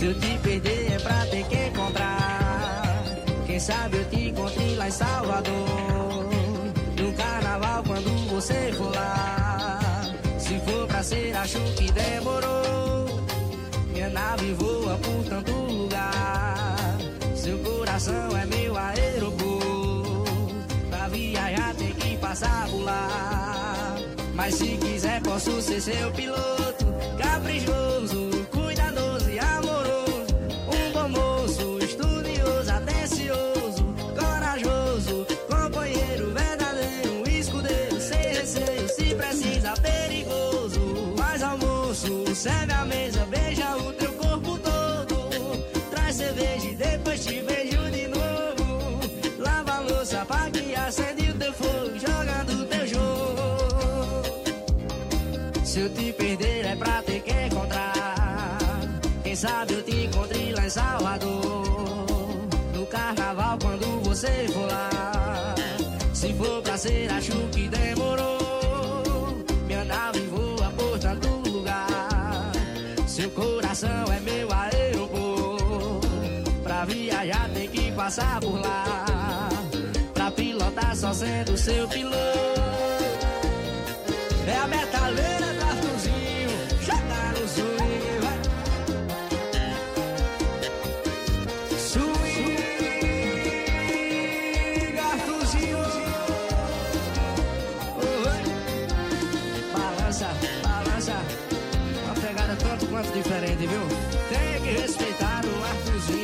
Se eu te perder é pra ter que encontrar. Quem sabe eu te encontrei lá em Salvador. No carnaval quando você for lá. Se for pra ser, acho que demorou. Minha nave voa por tanto lugar. Seu coração é meu aeroporto. Pra viajar tem que passar por lá. Mas se quiser, posso ser seu piloto. Caprichoso, Almoço, serve a mesa, beija o teu corpo todo. Traz cerveja e depois te vejo de novo. Lava a louça pra que acende o teu fogo. Jogando teu jogo. Se eu te perder é pra ter que encontrar. Quem sabe eu te encontrei lá em Salvador. No carnaval quando você for lá. Se for pra ser, acho que demorou. Seu coração é meu aeroporto. Pra viajar tem que passar por lá. Pra pilotar só sendo seu piloto. É a metaleira do Arthurzinho, joga no swing, vai. Swing, Arthurzinho. Oi. Balança, balança diferentes, viu? Tem que respeitar o arcozinho.